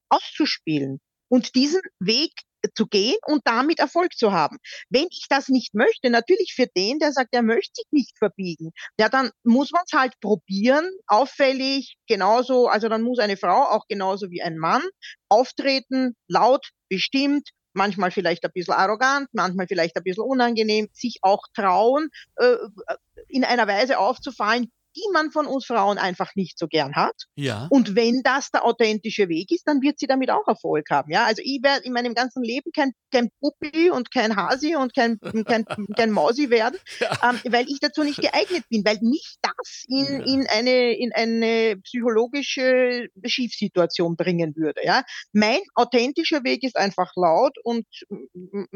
auszuspielen und diesen Weg zu gehen und damit Erfolg zu haben. Wenn ich das nicht möchte, natürlich für den, der sagt, er möchte sich nicht verbiegen, ja, dann muss man es halt probieren, auffällig, genauso, also dann muss eine Frau auch genauso wie ein Mann auftreten, laut, bestimmt, manchmal vielleicht ein bisschen arrogant, manchmal vielleicht ein bisschen unangenehm, sich auch trauen, äh, in einer Weise aufzufallen, die man von uns Frauen einfach nicht so gern hat. Ja. Und wenn das der authentische Weg ist, dann wird sie damit auch Erfolg haben. Ja, also ich werde in meinem ganzen Leben kein, kein Puppi und kein Hasi und kein, kein, kein Mausi werden, ja. ähm, weil ich dazu nicht geeignet bin, weil mich das in, ja. in, eine, in eine psychologische Schiefsituation bringen würde. Ja, mein authentischer Weg ist einfach laut und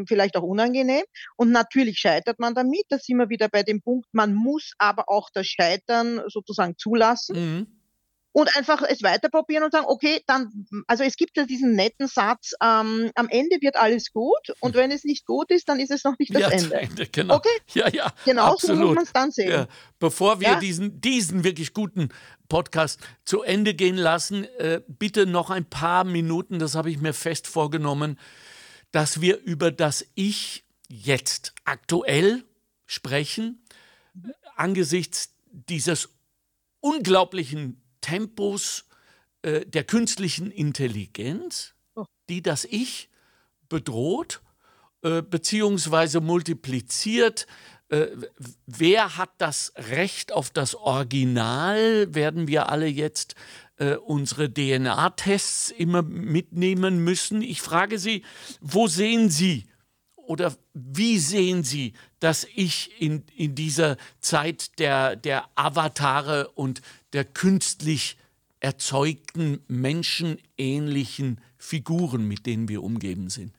vielleicht auch unangenehm. Und natürlich scheitert man damit. Da sind wir wieder bei dem Punkt, man muss aber auch das Scheitern sozusagen zulassen. Mhm. Und einfach es weiter probieren und sagen, okay, dann, also es gibt ja diesen netten Satz, ähm, am Ende wird alles gut und wenn es nicht gut ist, dann ist es noch nicht das ja, Ende. Ende. Genau. Okay? Ja, ja. Genau absolut. so muss man es dann sehen. Ja. Bevor wir ja? diesen, diesen wirklich guten Podcast zu Ende gehen lassen, äh, bitte noch ein paar Minuten, das habe ich mir fest vorgenommen, dass wir über das Ich jetzt aktuell sprechen, angesichts dieses unglaublichen Tempos äh, der künstlichen Intelligenz, oh. die das Ich bedroht äh, beziehungsweise multipliziert. Äh, wer hat das Recht auf das Original? Werden wir alle jetzt äh, unsere DNA-Tests immer mitnehmen müssen? Ich frage Sie, wo sehen Sie oder wie sehen Sie das Ich in, in dieser Zeit der, der Avatare und der künstlich erzeugten menschenähnlichen Figuren, mit denen wir umgeben sind?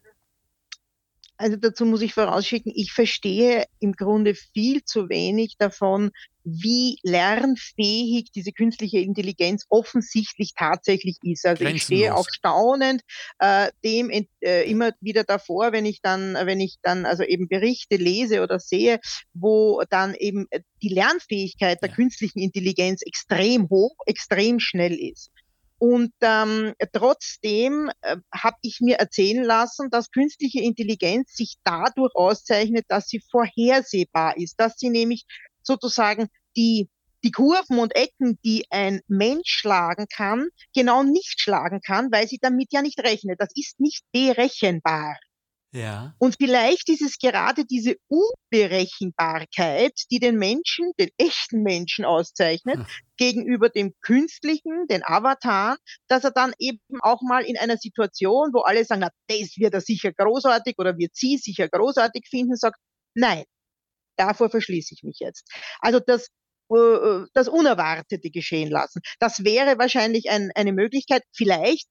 Also dazu muss ich vorausschicken, ich verstehe im Grunde viel zu wenig davon, wie lernfähig diese künstliche Intelligenz offensichtlich tatsächlich ist. Also ich stehe auch staunend äh, dem äh, immer wieder davor, wenn ich dann, wenn ich dann also eben Berichte lese oder sehe, wo dann eben die Lernfähigkeit der ja. künstlichen Intelligenz extrem hoch, extrem schnell ist. Und ähm, trotzdem äh, habe ich mir erzählen lassen, dass künstliche Intelligenz sich dadurch auszeichnet, dass sie vorhersehbar ist, dass sie nämlich sozusagen die die Kurven und Ecken, die ein Mensch schlagen kann, genau nicht schlagen kann, weil sie damit ja nicht rechnet. Das ist nicht berechenbar. Ja. Und vielleicht ist es gerade diese Unberechenbarkeit, die den Menschen, den echten Menschen auszeichnet, hm. gegenüber dem künstlichen, den Avatar, dass er dann eben auch mal in einer Situation, wo alle sagen, na, das wird er sicher großartig oder wird sie sicher großartig finden, sagt, nein, davor verschließe ich mich jetzt. Also das äh, äh, das Unerwartete geschehen lassen. Das wäre wahrscheinlich ein, eine Möglichkeit, vielleicht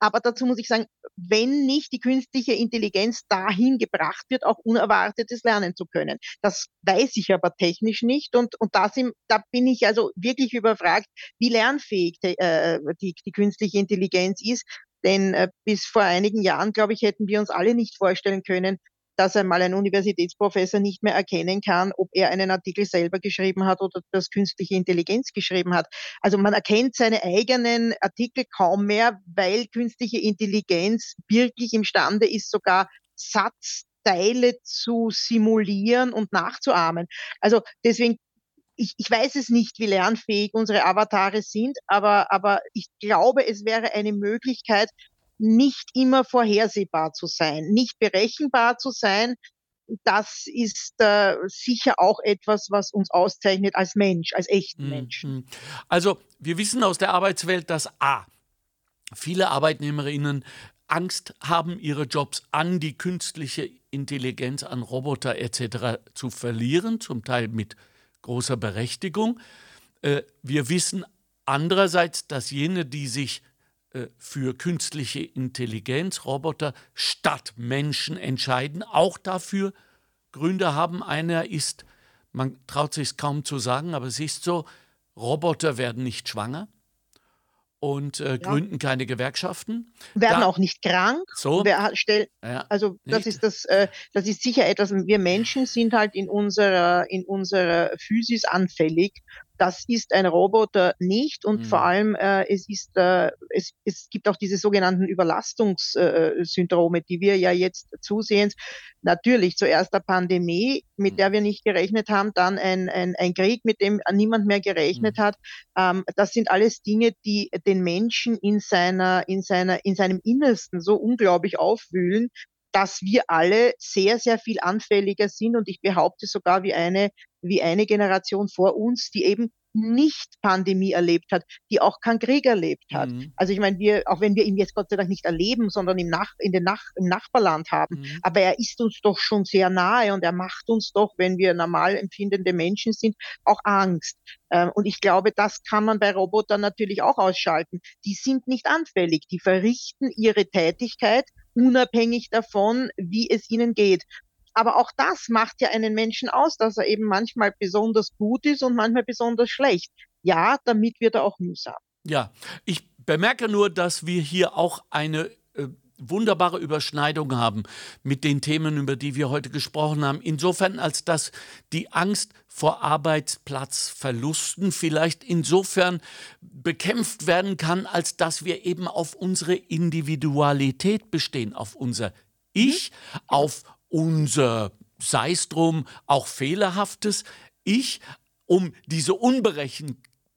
aber dazu muss ich sagen, wenn nicht die künstliche Intelligenz dahin gebracht wird, auch Unerwartetes lernen zu können. Das weiß ich aber technisch nicht und, und das im, da bin ich also wirklich überfragt, wie lernfähig die, äh, die, die künstliche Intelligenz ist. Denn äh, bis vor einigen Jahren, glaube ich, hätten wir uns alle nicht vorstellen können, dass einmal ein Universitätsprofessor nicht mehr erkennen kann, ob er einen Artikel selber geschrieben hat oder das künstliche Intelligenz geschrieben hat. Also man erkennt seine eigenen Artikel kaum mehr, weil künstliche Intelligenz wirklich imstande ist, sogar Satzteile zu simulieren und nachzuahmen. Also deswegen ich, ich weiß es nicht, wie lernfähig unsere Avatare sind, aber, aber ich glaube, es wäre eine Möglichkeit, nicht immer vorhersehbar zu sein, nicht berechenbar zu sein. Das ist äh, sicher auch etwas, was uns auszeichnet als Mensch, als echten mhm. Menschen. Also wir wissen aus der Arbeitswelt, dass A, viele Arbeitnehmerinnen Angst haben, ihre Jobs an die künstliche Intelligenz, an Roboter etc. zu verlieren, zum Teil mit großer Berechtigung. Äh, wir wissen andererseits, dass jene, die sich für künstliche Intelligenz, Roboter statt Menschen entscheiden, auch dafür Gründe haben. Einer ist, man traut sich es kaum zu sagen, aber es ist so, Roboter werden nicht schwanger und äh, gründen keine Gewerkschaften. Werden da, auch nicht krank. So. Wer, stell, ja, also das ist das, äh, das ist sicher etwas. Wir Menschen sind halt in unserer in unserer Physis anfällig das ist ein Roboter nicht und mhm. vor allem äh, es ist äh, es, es gibt auch diese sogenannten Überlastungssyndrome, äh, die wir ja jetzt zusehen. Natürlich zuerst der Pandemie, mit mhm. der wir nicht gerechnet haben, dann ein, ein, ein Krieg, mit dem niemand mehr gerechnet mhm. hat. Ähm, das sind alles Dinge, die den Menschen in seiner in seiner in seinem Innersten so unglaublich aufwühlen, dass wir alle sehr, sehr viel anfälliger sind und ich behaupte sogar wie eine, wie eine Generation vor uns, die eben nicht Pandemie erlebt hat, die auch keinen Krieg erlebt hat. Mhm. Also ich meine, wir, auch wenn wir ihn jetzt Gott sei Dank nicht erleben, sondern im, Nach in den Nach im Nachbarland haben, mhm. aber er ist uns doch schon sehr nahe und er macht uns doch, wenn wir normal empfindende Menschen sind, auch Angst. Ähm, und ich glaube, das kann man bei Robotern natürlich auch ausschalten. Die sind nicht anfällig, die verrichten ihre Tätigkeit unabhängig davon, wie es ihnen geht. Aber auch das macht ja einen Menschen aus, dass er eben manchmal besonders gut ist und manchmal besonders schlecht. Ja, damit wird er auch mühsam. Ja, ich bemerke nur, dass wir hier auch eine äh, wunderbare Überschneidung haben mit den Themen, über die wir heute gesprochen haben. Insofern, als dass die Angst vor Arbeitsplatzverlusten vielleicht insofern bekämpft werden kann, als dass wir eben auf unsere Individualität bestehen, auf unser Ich, mhm. auf unser, sei es drum, auch fehlerhaftes Ich, um diese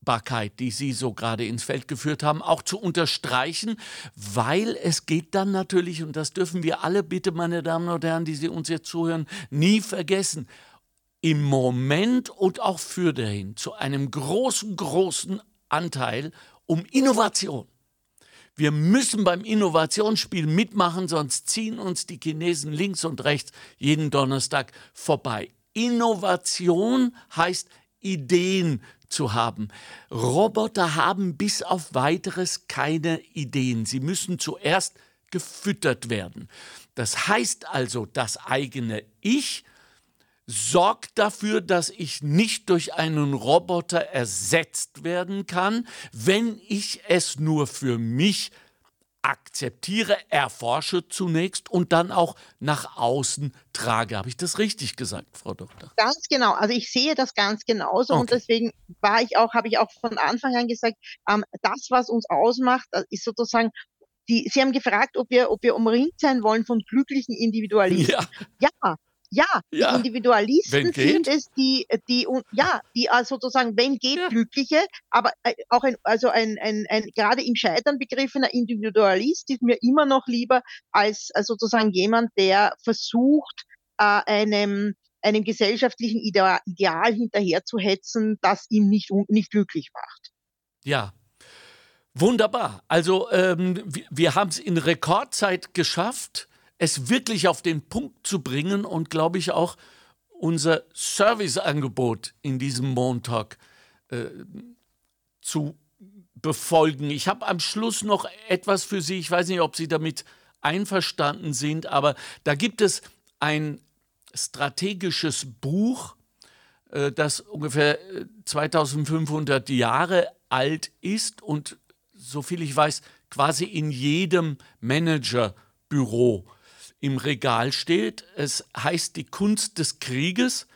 Unberechenbarkeit, die Sie so gerade ins Feld geführt haben, auch zu unterstreichen, weil es geht dann natürlich, und das dürfen wir alle bitte, meine Damen und Herren, die Sie uns jetzt zuhören, nie vergessen, im Moment und auch für dahin zu einem großen, großen Anteil um Innovation. Wir müssen beim Innovationsspiel mitmachen, sonst ziehen uns die Chinesen links und rechts jeden Donnerstag vorbei. Innovation heißt Ideen zu haben. Roboter haben bis auf weiteres keine Ideen. Sie müssen zuerst gefüttert werden. Das heißt also, das eigene Ich sorgt dafür, dass ich nicht durch einen Roboter ersetzt werden kann, wenn ich es nur für mich akzeptiere, erforsche zunächst und dann auch nach außen trage. Habe ich das richtig gesagt, Frau Doktor? Ganz genau. Also ich sehe das ganz genauso okay. und deswegen war ich auch, habe ich auch von Anfang an gesagt, ähm, das, was uns ausmacht, ist sozusagen die, Sie haben gefragt, ob wir, ob wir umringt sein wollen von glücklichen Individualisten. Ja, ja ja, ja. die Individualisten sind es, die, die, ja, die also sozusagen, wenn geht, ja. Glückliche, aber äh, auch ein, also ein, ein, ein gerade im Scheitern begriffener Individualist ist mir immer noch lieber als, als sozusagen jemand, der versucht, äh, einem, einem gesellschaftlichen Ideal, Ideal hinterherzuhetzen, das ihm nicht, nicht glücklich macht. Ja, Wunderbar. Also ähm, wir, wir haben es in Rekordzeit geschafft, es wirklich auf den Punkt zu bringen und, glaube ich, auch unser Serviceangebot in diesem Montag äh, zu befolgen. Ich habe am Schluss noch etwas für Sie. Ich weiß nicht, ob Sie damit einverstanden sind, aber da gibt es ein strategisches Buch, äh, das ungefähr 2500 äh, Jahre alt ist und, soviel ich weiß, quasi in jedem Managerbüro im Regal steht. Es heißt Die Kunst des Krieges,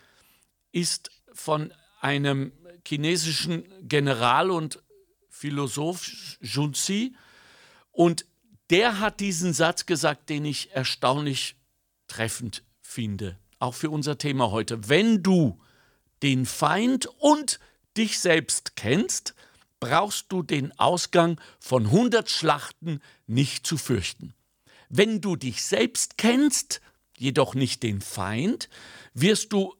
ist von einem chinesischen General und Philosoph Junzi und der hat diesen Satz gesagt, den ich erstaunlich treffend finde, auch für unser Thema heute. Wenn du den Feind und dich selbst kennst, brauchst du den Ausgang von 100 Schlachten nicht zu fürchten. Wenn du dich selbst kennst, jedoch nicht den Feind, wirst du,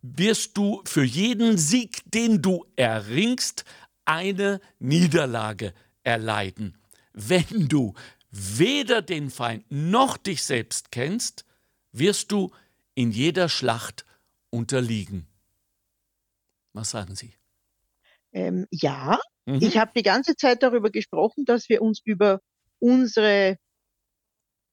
wirst du für jeden Sieg, den du erringst, eine Niederlage erleiden. Wenn du weder den Feind noch dich selbst kennst, wirst du in jeder Schlacht unterliegen. Was sagen Sie? Ähm, ja, mhm. ich habe die ganze Zeit darüber gesprochen, dass wir uns über unsere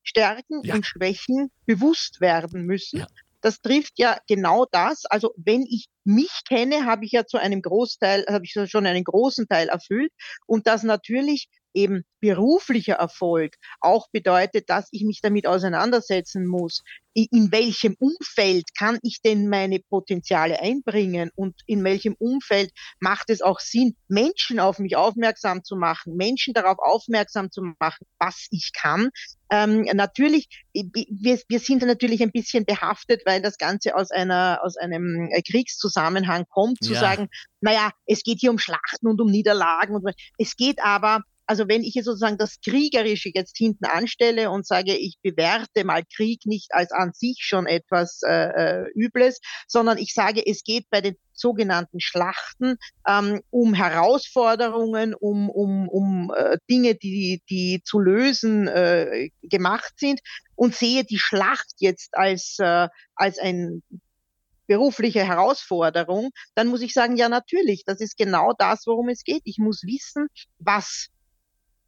Stärken ja. und Schwächen bewusst werden müssen. Ja. Das trifft ja genau das. Also wenn ich mich kenne, habe ich ja zu einem Großteil, habe ich schon einen großen Teil erfüllt. Und das natürlich eben beruflicher Erfolg auch bedeutet, dass ich mich damit auseinandersetzen muss, in welchem Umfeld kann ich denn meine Potenziale einbringen und in welchem Umfeld macht es auch Sinn, Menschen auf mich aufmerksam zu machen, Menschen darauf aufmerksam zu machen, was ich kann. Ähm, natürlich, wir, wir sind natürlich ein bisschen behaftet, weil das Ganze aus einer aus einem Kriegszusammenhang kommt, zu ja. sagen, naja, es geht hier um Schlachten und um Niederlagen und es geht aber also wenn ich sozusagen das Kriegerische jetzt hinten anstelle und sage, ich bewerte mal Krieg nicht als an sich schon etwas äh, äh, Übles, sondern ich sage, es geht bei den sogenannten Schlachten ähm, um Herausforderungen, um, um, um äh, Dinge, die, die zu lösen äh, gemacht sind und sehe die Schlacht jetzt als, äh, als ein berufliche Herausforderung, dann muss ich sagen, ja natürlich, das ist genau das, worum es geht. Ich muss wissen, was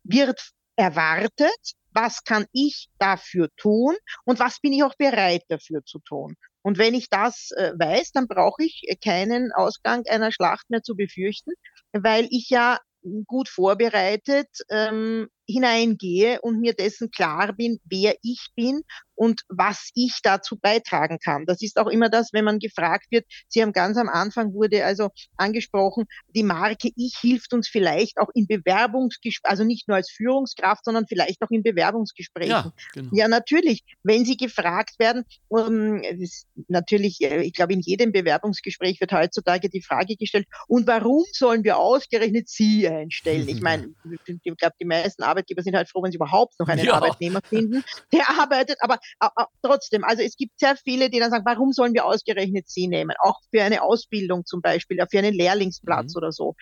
wird erwartet, was kann ich dafür tun und was bin ich auch bereit dafür zu tun. Und wenn ich das äh, weiß, dann brauche ich keinen Ausgang einer Schlacht mehr zu befürchten, weil ich ja gut vorbereitet ähm, hineingehe und mir dessen klar bin, wer ich bin und was ich dazu beitragen kann. Das ist auch immer das, wenn man gefragt wird. Sie haben ganz am Anfang wurde also angesprochen, die Marke Ich hilft uns vielleicht auch in Bewerbungsgesprächen, also nicht nur als Führungskraft, sondern vielleicht auch in Bewerbungsgesprächen. Ja, genau. ja natürlich, wenn Sie gefragt werden, um, natürlich, äh, ich glaube, in jedem Bewerbungsgespräch wird heutzutage die Frage gestellt, und warum sollen wir ausgerechnet Sie einstellen? Ich meine, ich glaube, die meisten Arbeitgeber sind halt froh, wenn sie überhaupt noch einen ja. Arbeitnehmer finden, der arbeitet. Aber trotzdem, also es gibt sehr viele, die dann sagen, warum sollen wir ausgerechnet sie nehmen? Auch für eine Ausbildung zum Beispiel, für einen Lehrlingsplatz mhm. oder so.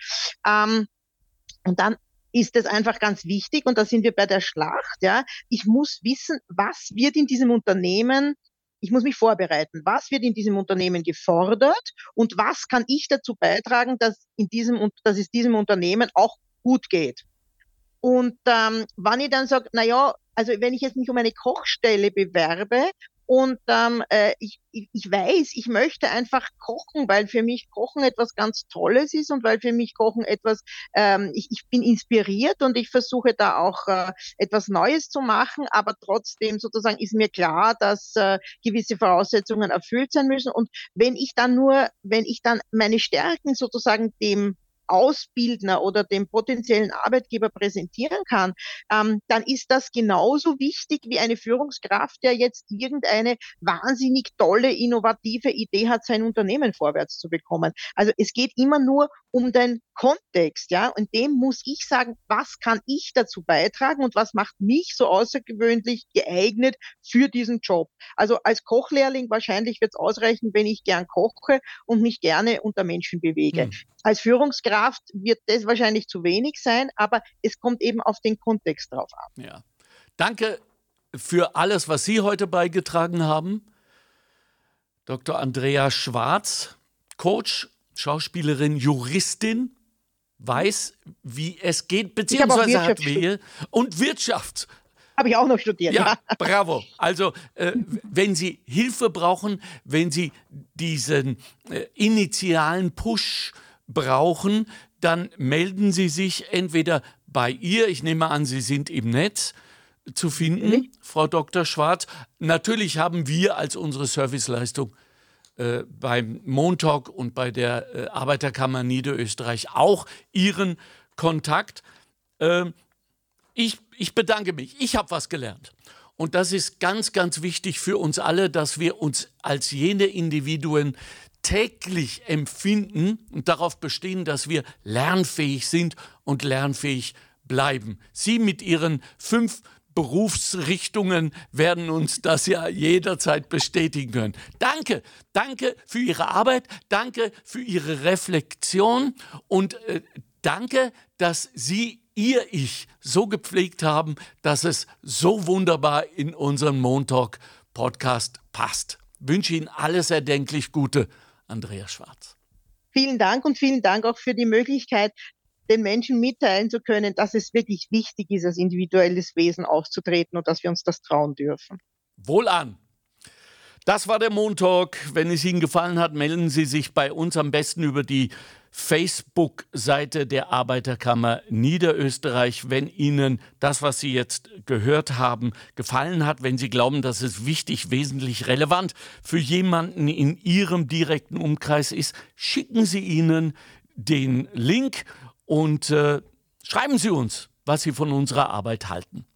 Ähm, und dann ist es einfach ganz wichtig, und da sind wir bei der Schlacht, ja, ich muss wissen, was wird in diesem Unternehmen ich muss mich vorbereiten. Was wird in diesem Unternehmen gefordert und was kann ich dazu beitragen, dass, in diesem, dass es diesem Unternehmen auch gut geht? Und ähm, wenn ich dann sage, na ja, also wenn ich jetzt mich um eine Kochstelle bewerbe und ähm, äh, ich, ich, ich weiß, ich möchte einfach kochen, weil für mich Kochen etwas ganz Tolles ist und weil für mich Kochen etwas, ähm, ich, ich bin inspiriert und ich versuche da auch äh, etwas Neues zu machen, aber trotzdem sozusagen ist mir klar, dass äh, gewisse Voraussetzungen erfüllt sein müssen. Und wenn ich dann nur, wenn ich dann meine Stärken sozusagen dem Ausbildner oder dem potenziellen Arbeitgeber präsentieren kann, ähm, dann ist das genauso wichtig wie eine Führungskraft, der jetzt irgendeine wahnsinnig tolle, innovative Idee hat, sein Unternehmen vorwärts zu bekommen. Also es geht immer nur um den Kontext, ja, und dem muss ich sagen, was kann ich dazu beitragen und was macht mich so außergewöhnlich geeignet für diesen Job. Also als Kochlehrling wahrscheinlich wird es ausreichen, wenn ich gern koche und mich gerne unter Menschen bewege. Hm. Als Führungskraft wird das wahrscheinlich zu wenig sein, aber es kommt eben auf den Kontext drauf an. Ja. Danke für alles, was Sie heute beigetragen haben. Dr. Andrea Schwarz, Coach, Schauspielerin, Juristin, weiß, wie es geht, beziehungsweise hat Wehe und Wirtschaft. Habe ich auch noch studiert. Ja, ja. bravo. Also, äh, wenn Sie Hilfe brauchen, wenn Sie diesen äh, initialen Push brauchen, dann melden Sie sich entweder bei ihr, ich nehme an, Sie sind im Netz zu finden, mhm. Frau Dr. Schwarz. Natürlich haben wir als unsere Serviceleistung äh, beim Montalk und bei der äh, Arbeiterkammer Niederösterreich auch Ihren Kontakt. Äh, ich, ich bedanke mich. Ich habe was gelernt. Und das ist ganz, ganz wichtig für uns alle, dass wir uns als jene Individuen täglich empfinden und darauf bestehen, dass wir lernfähig sind und lernfähig bleiben. Sie mit Ihren fünf Berufsrichtungen werden uns das ja jederzeit bestätigen können. Danke, danke für Ihre Arbeit, danke für Ihre Reflexion und äh, danke, dass Sie Ihr Ich so gepflegt haben, dass es so wunderbar in unseren Montalk Podcast passt. Wünsche Ihnen alles erdenklich Gute. Andreas Schwarz. Vielen Dank und vielen Dank auch für die Möglichkeit, den Menschen mitteilen zu können, dass es wirklich wichtig ist, als individuelles Wesen aufzutreten und dass wir uns das trauen dürfen. Wohlan! Das war der Montag. Wenn es Ihnen gefallen hat, melden Sie sich bei uns am besten über die Facebook-Seite der Arbeiterkammer Niederösterreich. Wenn Ihnen das, was Sie jetzt gehört haben, gefallen hat, wenn Sie glauben, dass es wichtig, wesentlich relevant für jemanden in Ihrem direkten Umkreis ist, schicken Sie ihnen den Link und äh, schreiben Sie uns, was Sie von unserer Arbeit halten.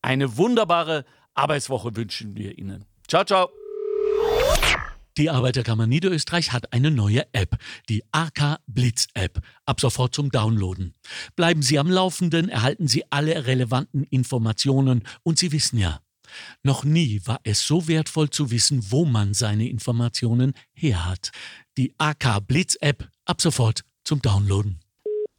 Eine wunderbare Arbeitswoche wünschen wir Ihnen. Ciao, ciao. Die Arbeiterkammer Niederösterreich hat eine neue App, die AK Blitz App, ab sofort zum Downloaden. Bleiben Sie am Laufenden, erhalten Sie alle relevanten Informationen und Sie wissen ja, noch nie war es so wertvoll zu wissen, wo man seine Informationen her hat. Die AK Blitz App ab sofort zum Downloaden.